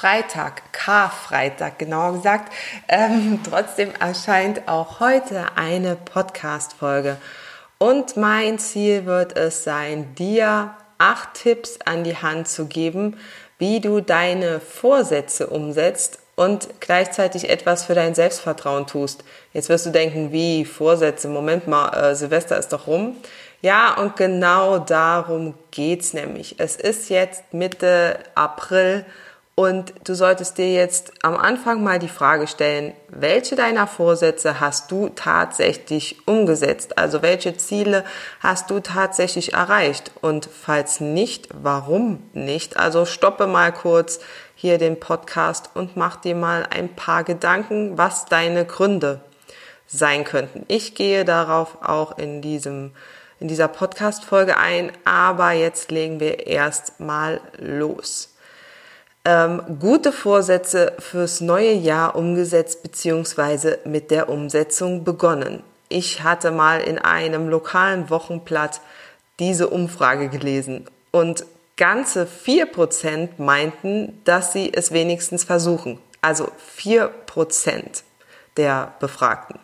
Freitag, Karfreitag genauer gesagt. Ähm, trotzdem erscheint auch heute eine Podcast-Folge. Und mein Ziel wird es sein, dir acht Tipps an die Hand zu geben, wie du deine Vorsätze umsetzt und gleichzeitig etwas für dein Selbstvertrauen tust. Jetzt wirst du denken, wie Vorsätze? Moment mal, äh, Silvester ist doch rum. Ja, und genau darum geht's nämlich. Es ist jetzt Mitte April und du solltest dir jetzt am Anfang mal die Frage stellen, welche deiner Vorsätze hast du tatsächlich umgesetzt? Also welche Ziele hast du tatsächlich erreicht? Und falls nicht, warum nicht? Also stoppe mal kurz hier den Podcast und mach dir mal ein paar Gedanken, was deine Gründe sein könnten. Ich gehe darauf auch in diesem in dieser Podcast-Folge ein, aber jetzt legen wir erst mal los. Ähm, gute Vorsätze fürs neue Jahr umgesetzt bzw. mit der Umsetzung begonnen. Ich hatte mal in einem lokalen Wochenblatt diese Umfrage gelesen und ganze 4% meinten, dass sie es wenigstens versuchen. Also 4% der Befragten.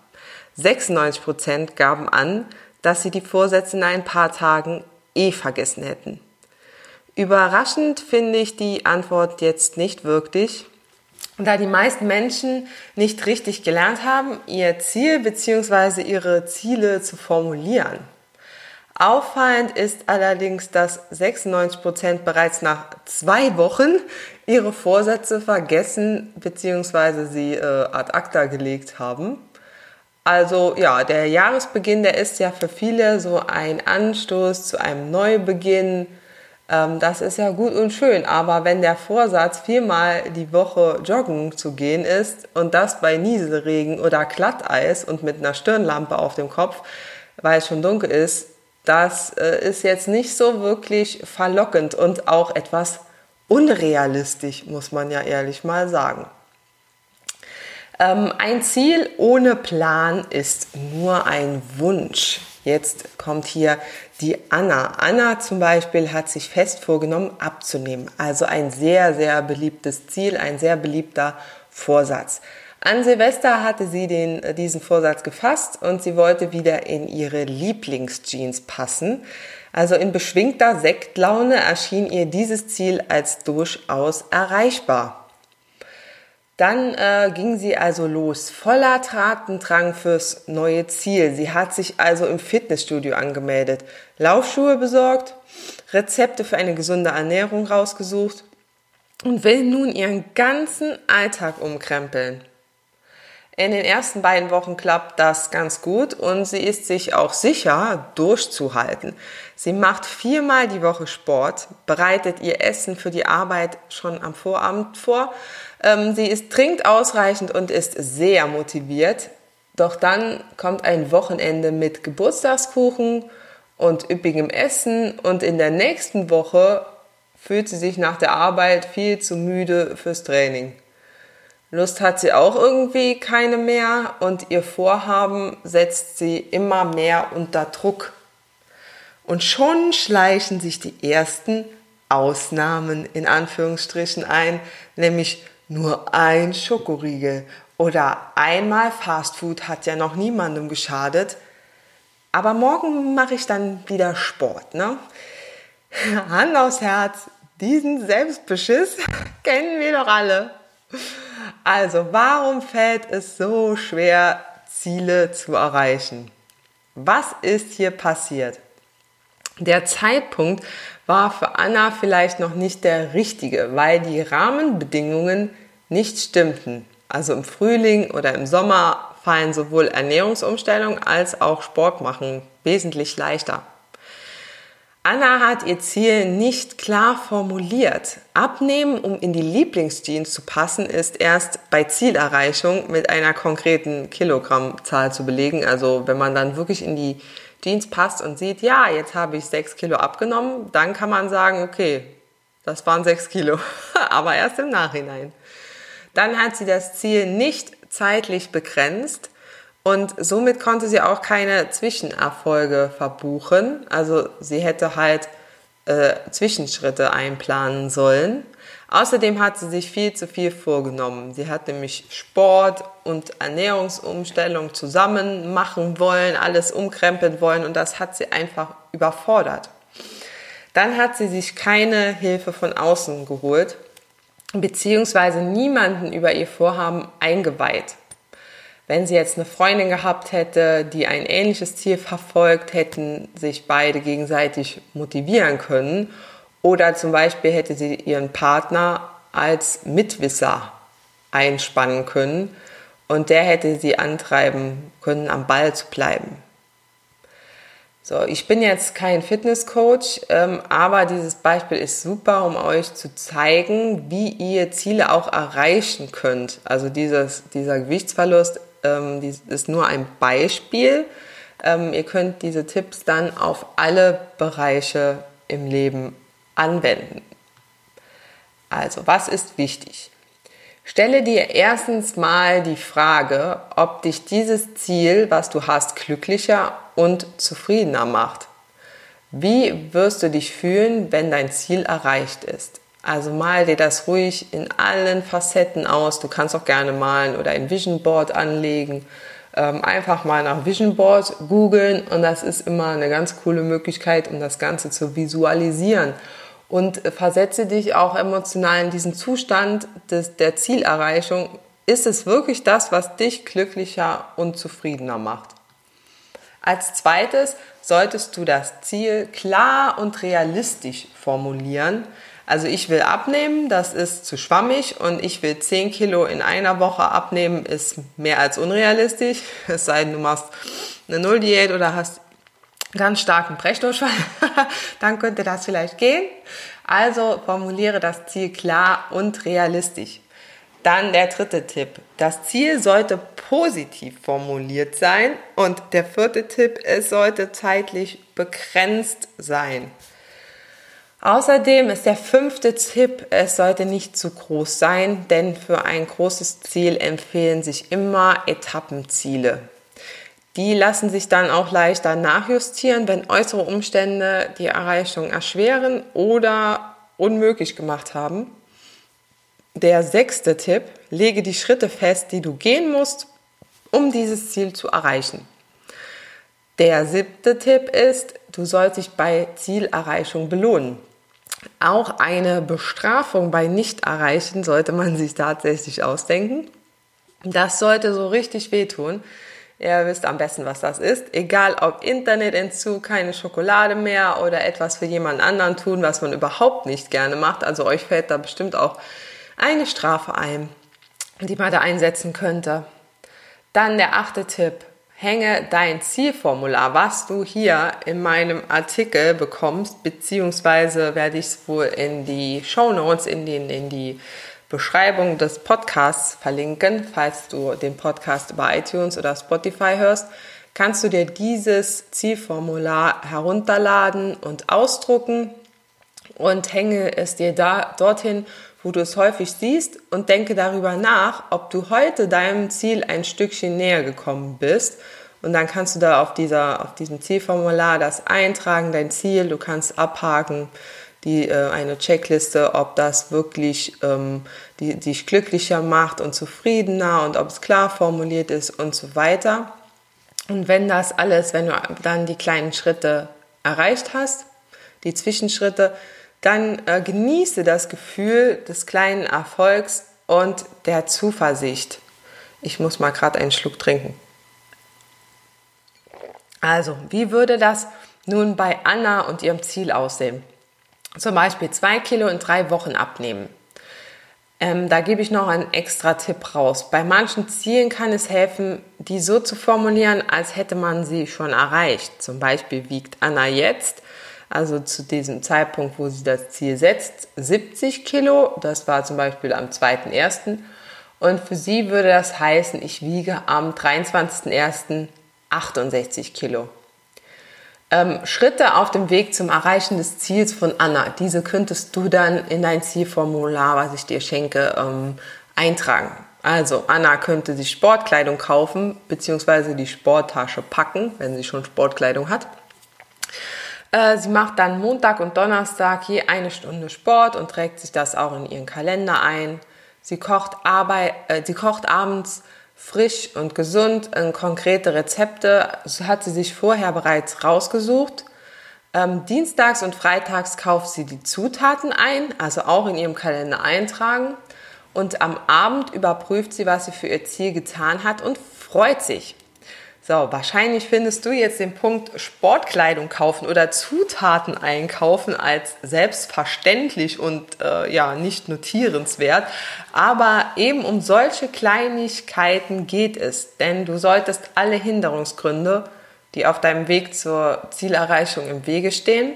96% gaben an, dass sie die Vorsätze in ein paar Tagen eh vergessen hätten. Überraschend finde ich die Antwort jetzt nicht wirklich, da die meisten Menschen nicht richtig gelernt haben, ihr Ziel bzw. ihre Ziele zu formulieren. Auffallend ist allerdings, dass 96 Prozent bereits nach zwei Wochen ihre Vorsätze vergessen bzw. sie äh, ad acta gelegt haben. Also ja, der Jahresbeginn, der ist ja für viele so ein Anstoß zu einem Neubeginn. Ähm, das ist ja gut und schön, aber wenn der Vorsatz viermal die Woche joggen zu gehen ist und das bei Nieselregen oder Glatteis und mit einer Stirnlampe auf dem Kopf, weil es schon dunkel ist, das äh, ist jetzt nicht so wirklich verlockend und auch etwas unrealistisch, muss man ja ehrlich mal sagen. Ähm, ein Ziel ohne Plan ist nur ein Wunsch. Jetzt kommt hier die Anna. Anna zum Beispiel hat sich fest vorgenommen, abzunehmen. Also ein sehr, sehr beliebtes Ziel, ein sehr beliebter Vorsatz. An Silvester hatte sie den, äh, diesen Vorsatz gefasst und sie wollte wieder in ihre Lieblingsjeans passen. Also in beschwingter Sektlaune erschien ihr dieses Ziel als durchaus erreichbar. Dann äh, ging sie also los, voller Tatendrang fürs neue Ziel. Sie hat sich also im Fitnessstudio angemeldet, Laufschuhe besorgt, Rezepte für eine gesunde Ernährung rausgesucht und will nun ihren ganzen Alltag umkrempeln. In den ersten beiden Wochen klappt das ganz gut und sie ist sich auch sicher, durchzuhalten. Sie macht viermal die Woche Sport, bereitet ihr Essen für die Arbeit schon am Vorabend vor. Ähm, sie ist, trinkt ausreichend und ist sehr motiviert. Doch dann kommt ein Wochenende mit Geburtstagskuchen und üppigem Essen und in der nächsten Woche fühlt sie sich nach der Arbeit viel zu müde fürs Training. Lust hat sie auch irgendwie keine mehr und ihr Vorhaben setzt sie immer mehr unter Druck. Und schon schleichen sich die ersten Ausnahmen in Anführungsstrichen ein, nämlich nur ein Schokoriegel oder einmal Fastfood hat ja noch niemandem geschadet. Aber morgen mache ich dann wieder Sport, ne? Hand aufs Herz, diesen Selbstbeschiss kennen wir doch alle. Also, warum fällt es so schwer, Ziele zu erreichen? Was ist hier passiert? Der Zeitpunkt war für Anna vielleicht noch nicht der richtige, weil die Rahmenbedingungen nicht stimmten. Also im Frühling oder im Sommer fallen sowohl Ernährungsumstellung als auch Sport machen wesentlich leichter. Anna hat ihr Ziel nicht klar formuliert. Abnehmen, um in die Lieblingsjeans zu passen, ist erst bei Zielerreichung mit einer konkreten Kilogrammzahl zu belegen. Also wenn man dann wirklich in die Jeans passt und sieht, ja, jetzt habe ich sechs Kilo abgenommen, dann kann man sagen, okay, das waren sechs Kilo, aber erst im Nachhinein. Dann hat sie das Ziel nicht zeitlich begrenzt und somit konnte sie auch keine Zwischenerfolge verbuchen. Also sie hätte halt äh, Zwischenschritte einplanen sollen. Außerdem hat sie sich viel zu viel vorgenommen. Sie hat nämlich Sport und Ernährungsumstellung zusammen machen wollen, alles umkrempeln wollen und das hat sie einfach überfordert. Dann hat sie sich keine Hilfe von außen geholt, beziehungsweise niemanden über ihr Vorhaben eingeweiht. Wenn sie jetzt eine Freundin gehabt hätte, die ein ähnliches Ziel verfolgt, hätten sich beide gegenseitig motivieren können. Oder zum Beispiel hätte sie ihren Partner als Mitwisser einspannen können und der hätte sie antreiben können, am Ball zu bleiben. So, ich bin jetzt kein Fitnesscoach, ähm, aber dieses Beispiel ist super, um euch zu zeigen, wie ihr Ziele auch erreichen könnt. Also dieses, dieser Gewichtsverlust ähm, ist nur ein Beispiel. Ähm, ihr könnt diese Tipps dann auf alle Bereiche im Leben anwenden. Also, was ist wichtig? Stelle dir erstens mal die Frage, ob dich dieses Ziel, was du hast, glücklicher und zufriedener macht. Wie wirst du dich fühlen, wenn dein Ziel erreicht ist? Also mal dir das ruhig in allen Facetten aus. Du kannst auch gerne malen oder ein Vision Board anlegen. Ähm, einfach mal nach Vision Board googeln und das ist immer eine ganz coole Möglichkeit, um das Ganze zu visualisieren. Und versetze dich auch emotional in diesen Zustand des, der Zielerreichung. Ist es wirklich das, was dich glücklicher und zufriedener macht? Als zweites solltest du das Ziel klar und realistisch formulieren. Also ich will abnehmen, das ist zu schwammig und ich will 10 Kilo in einer Woche abnehmen, ist mehr als unrealistisch. Es sei denn, du machst eine Nulldiät oder hast ganz starken Brechdurchfall, dann könnte das vielleicht gehen. Also formuliere das Ziel klar und realistisch. Dann der dritte Tipp. Das Ziel sollte positiv formuliert sein. Und der vierte Tipp, es sollte zeitlich begrenzt sein. Außerdem ist der fünfte Tipp, es sollte nicht zu groß sein, denn für ein großes Ziel empfehlen sich immer Etappenziele. Die lassen sich dann auch leichter nachjustieren, wenn äußere Umstände die Erreichung erschweren oder unmöglich gemacht haben. Der sechste Tipp, lege die Schritte fest, die du gehen musst, um dieses Ziel zu erreichen. Der siebte Tipp ist, du sollst dich bei Zielerreichung belohnen. Auch eine Bestrafung bei Nichterreichen sollte man sich tatsächlich ausdenken. Das sollte so richtig wehtun. Ihr wisst am besten, was das ist. Egal ob Internetentzug, keine Schokolade mehr oder etwas für jemand anderen tun, was man überhaupt nicht gerne macht. Also euch fällt da bestimmt auch eine Strafe ein, die man da einsetzen könnte. Dann der achte Tipp hänge dein Zielformular, was du hier in meinem Artikel bekommst, beziehungsweise werde ich es wohl in die Show Notes, in, den, in die Beschreibung des Podcasts verlinken. Falls du den Podcast über iTunes oder Spotify hörst, kannst du dir dieses Zielformular herunterladen und ausdrucken und hänge es dir da dorthin, wo du es häufig siehst und denke darüber nach, ob du heute deinem Ziel ein Stückchen näher gekommen bist. Und dann kannst du da auf, dieser, auf diesem Zielformular das eintragen, dein Ziel, du kannst abhaken, die, äh, eine Checkliste, ob das wirklich ähm, die, dich glücklicher macht und zufriedener und ob es klar formuliert ist und so weiter. Und wenn das alles, wenn du dann die kleinen Schritte erreicht hast, die Zwischenschritte, dann äh, genieße das Gefühl des kleinen Erfolgs und der Zuversicht. Ich muss mal gerade einen Schluck trinken. Also, wie würde das nun bei Anna und ihrem Ziel aussehen? Zum Beispiel zwei Kilo in drei Wochen abnehmen. Ähm, da gebe ich noch einen extra Tipp raus. Bei manchen Zielen kann es helfen, die so zu formulieren, als hätte man sie schon erreicht. Zum Beispiel wiegt Anna jetzt also zu diesem Zeitpunkt, wo sie das Ziel setzt, 70 Kilo. Das war zum Beispiel am 2.1. Und für sie würde das heißen, ich wiege am 23.01. 68 Kilo. Ähm, Schritte auf dem Weg zum Erreichen des Ziels von Anna. Diese könntest du dann in dein Zielformular, was ich dir schenke, ähm, eintragen. Also Anna könnte sich Sportkleidung kaufen, beziehungsweise die Sporttasche packen, wenn sie schon Sportkleidung hat. Äh, sie macht dann Montag und Donnerstag je eine Stunde Sport und trägt sich das auch in ihren Kalender ein. Sie kocht, Arbeit, äh, sie kocht abends frisch und gesund, äh, konkrete Rezepte hat sie sich vorher bereits rausgesucht. Ähm, dienstags und freitags kauft sie die Zutaten ein, also auch in ihrem Kalender eintragen. Und am Abend überprüft sie, was sie für ihr Ziel getan hat und freut sich. So, wahrscheinlich findest du jetzt den Punkt Sportkleidung kaufen oder Zutaten einkaufen als selbstverständlich und äh, ja nicht notierenswert. Aber eben um solche Kleinigkeiten geht es, denn du solltest alle Hinderungsgründe, die auf deinem Weg zur Zielerreichung im Wege stehen,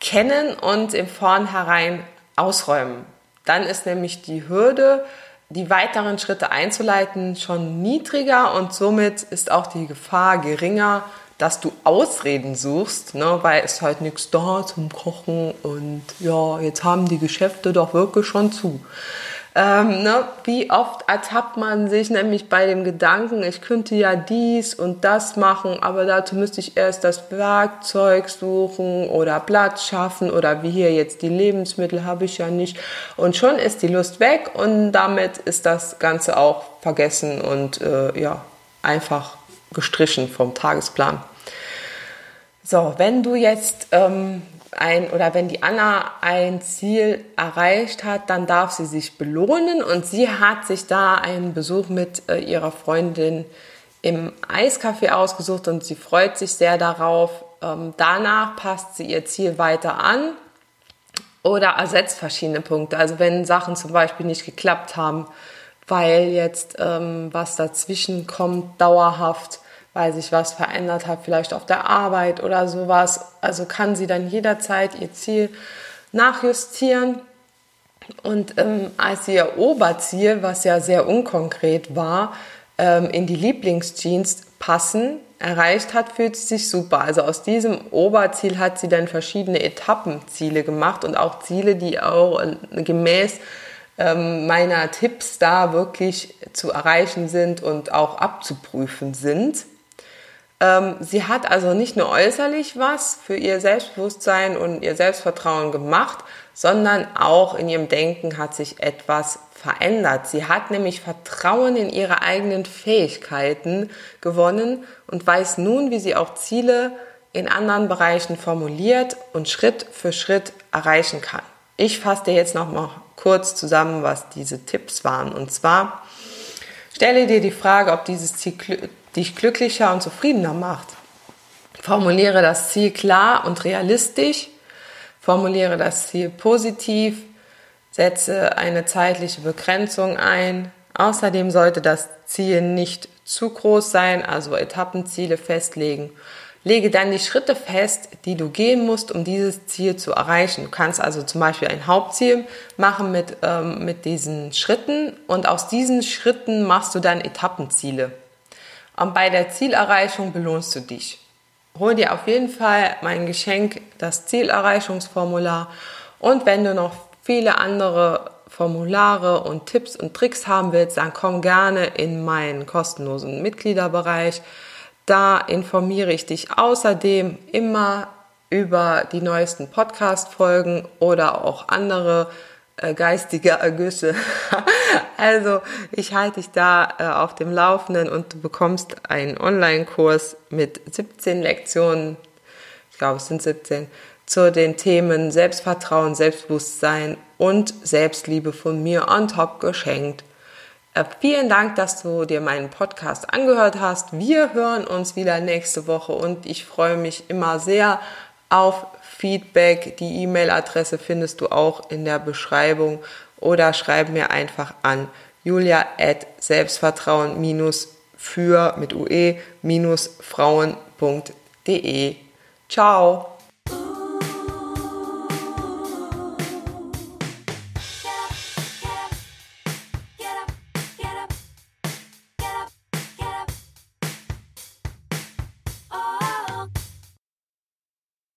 kennen und im Vornherein ausräumen. Dann ist nämlich die Hürde, die weiteren Schritte einzuleiten, schon niedriger und somit ist auch die Gefahr geringer, dass du Ausreden suchst, ne, weil es halt nichts da zum Kochen und ja, jetzt haben die Geschäfte doch wirklich schon zu. Ähm, ne, wie oft ertappt man sich nämlich bei dem Gedanken, ich könnte ja dies und das machen, aber dazu müsste ich erst das Werkzeug suchen oder Platz schaffen oder wie hier jetzt die Lebensmittel habe ich ja nicht. Und schon ist die Lust weg und damit ist das Ganze auch vergessen und äh, ja, einfach gestrichen vom Tagesplan. So, wenn du jetzt ähm, ein oder wenn die Anna ein Ziel erreicht hat, dann darf sie sich belohnen und sie hat sich da einen Besuch mit äh, ihrer Freundin im Eiscafé ausgesucht und sie freut sich sehr darauf. Ähm, danach passt sie ihr Ziel weiter an oder ersetzt verschiedene Punkte. Also wenn Sachen zum Beispiel nicht geklappt haben, weil jetzt ähm, was dazwischen kommt, dauerhaft, weil sich was verändert hat, vielleicht auf der Arbeit oder sowas. Also kann sie dann jederzeit ihr Ziel nachjustieren. Und ähm, als sie ihr Oberziel, was ja sehr unkonkret war, ähm, in die Lieblingsjeans passen, erreicht hat, fühlt sie sich super. Also aus diesem Oberziel hat sie dann verschiedene Etappenziele gemacht und auch Ziele, die auch äh, gemäß ähm, meiner Tipps da wirklich zu erreichen sind und auch abzuprüfen sind. Ähm, sie hat also nicht nur äußerlich was für ihr Selbstbewusstsein und ihr Selbstvertrauen gemacht, sondern auch in ihrem Denken hat sich etwas verändert. Sie hat nämlich Vertrauen in ihre eigenen Fähigkeiten gewonnen und weiß nun, wie sie auch Ziele in anderen Bereichen formuliert und Schritt für Schritt erreichen kann. Ich fasse dir jetzt noch mal kurz zusammen, was diese Tipps waren. Und zwar stelle dir die Frage, ob dieses Ziel dich glücklicher und zufriedener macht. Formuliere das Ziel klar und realistisch. Formuliere das Ziel positiv. Setze eine zeitliche Begrenzung ein. Außerdem sollte das Ziel nicht zu groß sein, also Etappenziele festlegen. Lege dann die Schritte fest, die du gehen musst, um dieses Ziel zu erreichen. Du kannst also zum Beispiel ein Hauptziel machen mit, ähm, mit diesen Schritten und aus diesen Schritten machst du dann Etappenziele. Und bei der Zielerreichung belohnst du dich. Hol dir auf jeden Fall mein Geschenk, das Zielerreichungsformular. Und wenn du noch viele andere Formulare und Tipps und Tricks haben willst, dann komm gerne in meinen kostenlosen Mitgliederbereich. Da informiere ich dich außerdem immer über die neuesten Podcast-Folgen oder auch andere geistige Ergüsse. also ich halte dich da äh, auf dem Laufenden und du bekommst einen Online-Kurs mit 17 Lektionen, ich glaube es sind 17, zu den Themen Selbstvertrauen, Selbstbewusstsein und Selbstliebe von mir on top geschenkt. Äh, vielen Dank, dass du dir meinen Podcast angehört hast. Wir hören uns wieder nächste Woche und ich freue mich immer sehr auf Feedback. Die E-Mail-Adresse findest du auch in der Beschreibung oder schreib mir einfach an julia at selbstvertrauen für mit ue frauen.de. Ciao!